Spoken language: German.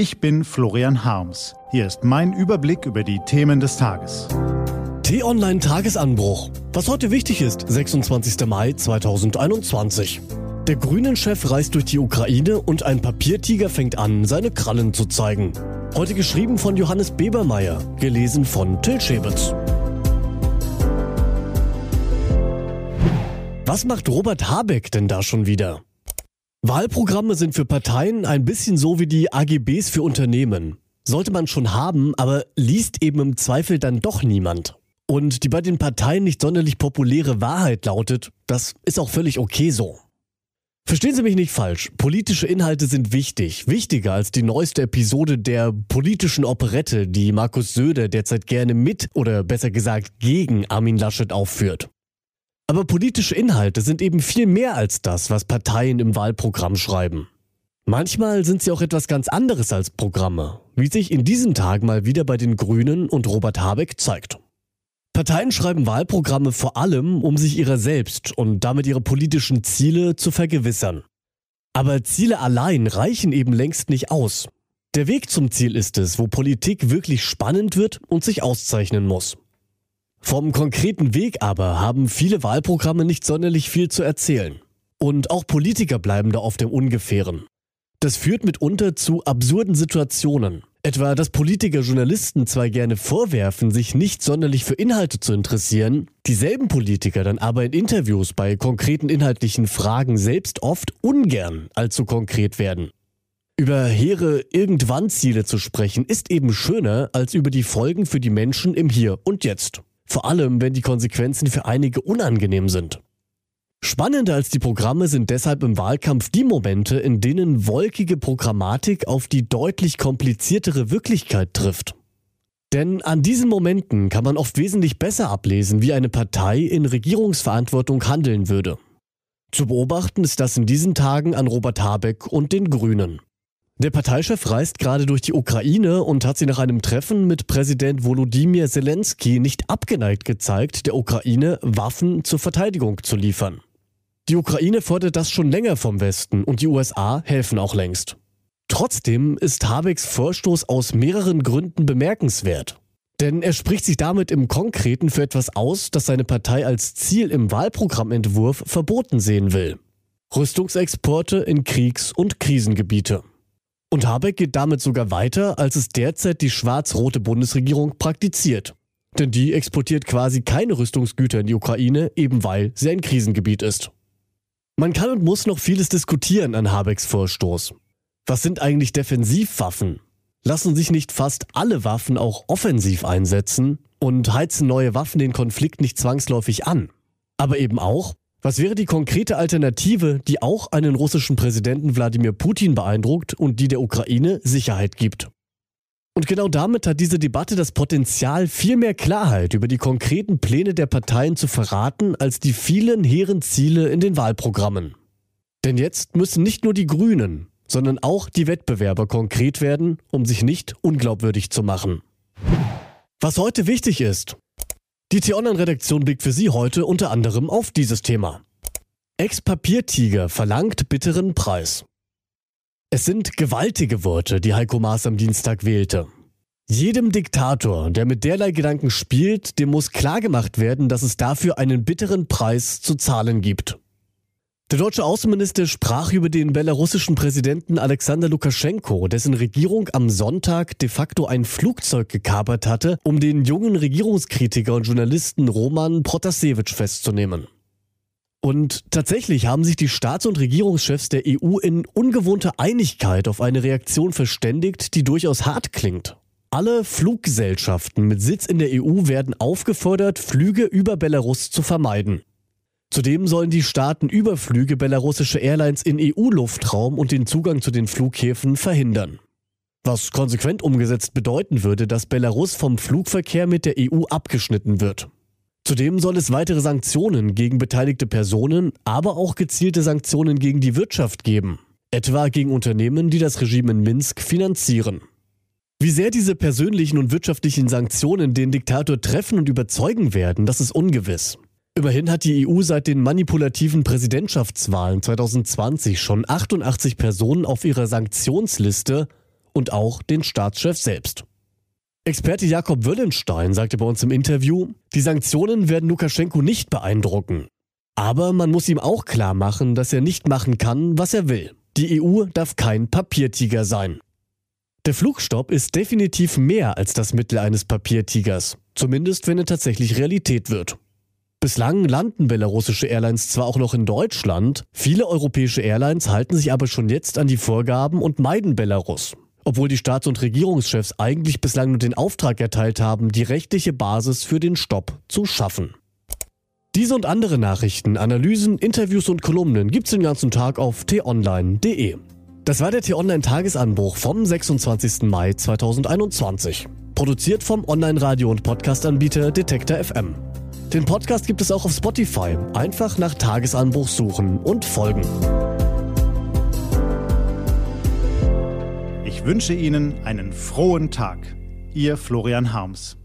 Ich bin Florian Harms. Hier ist mein Überblick über die Themen des Tages. T-Online Tagesanbruch. Was heute wichtig ist, 26. Mai 2021. Der Grünen-Chef reist durch die Ukraine und ein Papiertiger fängt an, seine Krallen zu zeigen. Heute geschrieben von Johannes Bebermeier, gelesen von Till Schäbitz. Was macht Robert Habeck denn da schon wieder? Wahlprogramme sind für Parteien ein bisschen so wie die AGBs für Unternehmen. Sollte man schon haben, aber liest eben im Zweifel dann doch niemand. Und die bei den Parteien nicht sonderlich populäre Wahrheit lautet, das ist auch völlig okay so. Verstehen Sie mich nicht falsch, politische Inhalte sind wichtig, wichtiger als die neueste Episode der politischen Operette, die Markus Söder derzeit gerne mit oder besser gesagt gegen Armin Laschet aufführt. Aber politische Inhalte sind eben viel mehr als das, was Parteien im Wahlprogramm schreiben. Manchmal sind sie auch etwas ganz anderes als Programme, wie sich in diesen Tagen mal wieder bei den Grünen und Robert Habeck zeigt. Parteien schreiben Wahlprogramme vor allem, um sich ihrer selbst und damit ihre politischen Ziele zu vergewissern. Aber Ziele allein reichen eben längst nicht aus. Der Weg zum Ziel ist es, wo Politik wirklich spannend wird und sich auszeichnen muss. Vom konkreten Weg aber haben viele Wahlprogramme nicht sonderlich viel zu erzählen. Und auch Politiker bleiben da oft im Ungefähren. Das führt mitunter zu absurden Situationen. Etwa, dass Politiker Journalisten zwar gerne vorwerfen, sich nicht sonderlich für Inhalte zu interessieren, dieselben Politiker dann aber in Interviews bei konkreten inhaltlichen Fragen selbst oft ungern allzu konkret werden. Über hehre Irgendwann-Ziele zu sprechen, ist eben schöner, als über die Folgen für die Menschen im Hier und Jetzt. Vor allem, wenn die Konsequenzen für einige unangenehm sind. Spannender als die Programme sind deshalb im Wahlkampf die Momente, in denen wolkige Programmatik auf die deutlich kompliziertere Wirklichkeit trifft. Denn an diesen Momenten kann man oft wesentlich besser ablesen, wie eine Partei in Regierungsverantwortung handeln würde. Zu beobachten ist das in diesen Tagen an Robert Habeck und den Grünen. Der Parteichef reist gerade durch die Ukraine und hat sie nach einem Treffen mit Präsident Volodymyr Zelensky nicht abgeneigt gezeigt, der Ukraine Waffen zur Verteidigung zu liefern. Die Ukraine fordert das schon länger vom Westen und die USA helfen auch längst. Trotzdem ist Habecks Vorstoß aus mehreren Gründen bemerkenswert. Denn er spricht sich damit im Konkreten für etwas aus, das seine Partei als Ziel im Wahlprogrammentwurf verboten sehen will. Rüstungsexporte in Kriegs- und Krisengebiete. Und Habeck geht damit sogar weiter, als es derzeit die schwarz-rote Bundesregierung praktiziert. Denn die exportiert quasi keine Rüstungsgüter in die Ukraine, eben weil sie ein Krisengebiet ist. Man kann und muss noch vieles diskutieren an Habecks Vorstoß. Was sind eigentlich Defensivwaffen? Lassen sich nicht fast alle Waffen auch offensiv einsetzen und heizen neue Waffen den Konflikt nicht zwangsläufig an? Aber eben auch, was wäre die konkrete Alternative, die auch einen russischen Präsidenten Wladimir Putin beeindruckt und die der Ukraine Sicherheit gibt? Und genau damit hat diese Debatte das Potenzial, viel mehr Klarheit über die konkreten Pläne der Parteien zu verraten, als die vielen hehren Ziele in den Wahlprogrammen. Denn jetzt müssen nicht nur die Grünen, sondern auch die Wettbewerber konkret werden, um sich nicht unglaubwürdig zu machen. Was heute wichtig ist, die T-Online-Redaktion blickt für Sie heute unter anderem auf dieses Thema. Ex-Papiertiger verlangt bitteren Preis. Es sind gewaltige Worte, die Heiko Maas am Dienstag wählte. Jedem Diktator, der mit derlei Gedanken spielt, dem muss klargemacht werden, dass es dafür einen bitteren Preis zu zahlen gibt. Der deutsche Außenminister sprach über den belarussischen Präsidenten Alexander Lukaschenko, dessen Regierung am Sonntag de facto ein Flugzeug gekapert hatte, um den jungen Regierungskritiker und Journalisten Roman Protasevich festzunehmen. Und tatsächlich haben sich die Staats- und Regierungschefs der EU in ungewohnter Einigkeit auf eine Reaktion verständigt, die durchaus hart klingt. Alle Fluggesellschaften mit Sitz in der EU werden aufgefordert, Flüge über Belarus zu vermeiden. Zudem sollen die Staaten Überflüge belarussischer Airlines in EU-Luftraum und den Zugang zu den Flughäfen verhindern. Was konsequent umgesetzt bedeuten würde, dass Belarus vom Flugverkehr mit der EU abgeschnitten wird. Zudem soll es weitere Sanktionen gegen beteiligte Personen, aber auch gezielte Sanktionen gegen die Wirtschaft geben, etwa gegen Unternehmen, die das Regime in Minsk finanzieren. Wie sehr diese persönlichen und wirtschaftlichen Sanktionen den Diktator treffen und überzeugen werden, das ist ungewiss. Immerhin hat die EU seit den manipulativen Präsidentschaftswahlen 2020 schon 88 Personen auf ihrer Sanktionsliste und auch den Staatschef selbst. Experte Jakob Wöllenstein sagte bei uns im Interview, die Sanktionen werden Lukaschenko nicht beeindrucken. Aber man muss ihm auch klar machen, dass er nicht machen kann, was er will. Die EU darf kein Papiertiger sein. Der Flugstopp ist definitiv mehr als das Mittel eines Papiertigers, zumindest wenn er tatsächlich Realität wird. Bislang landen belarussische Airlines zwar auch noch in Deutschland, viele europäische Airlines halten sich aber schon jetzt an die Vorgaben und meiden Belarus. Obwohl die Staats- und Regierungschefs eigentlich bislang nur den Auftrag erteilt haben, die rechtliche Basis für den Stopp zu schaffen. Diese und andere Nachrichten, Analysen, Interviews und Kolumnen gibt's den ganzen Tag auf t-online.de. Das war der T-Online-Tagesanbruch vom 26. Mai 2021. Produziert vom Online-Radio- und Podcast-Anbieter Detektor FM. Den Podcast gibt es auch auf Spotify. Einfach nach Tagesanbruch suchen und folgen. Ich wünsche Ihnen einen frohen Tag. Ihr Florian Harms.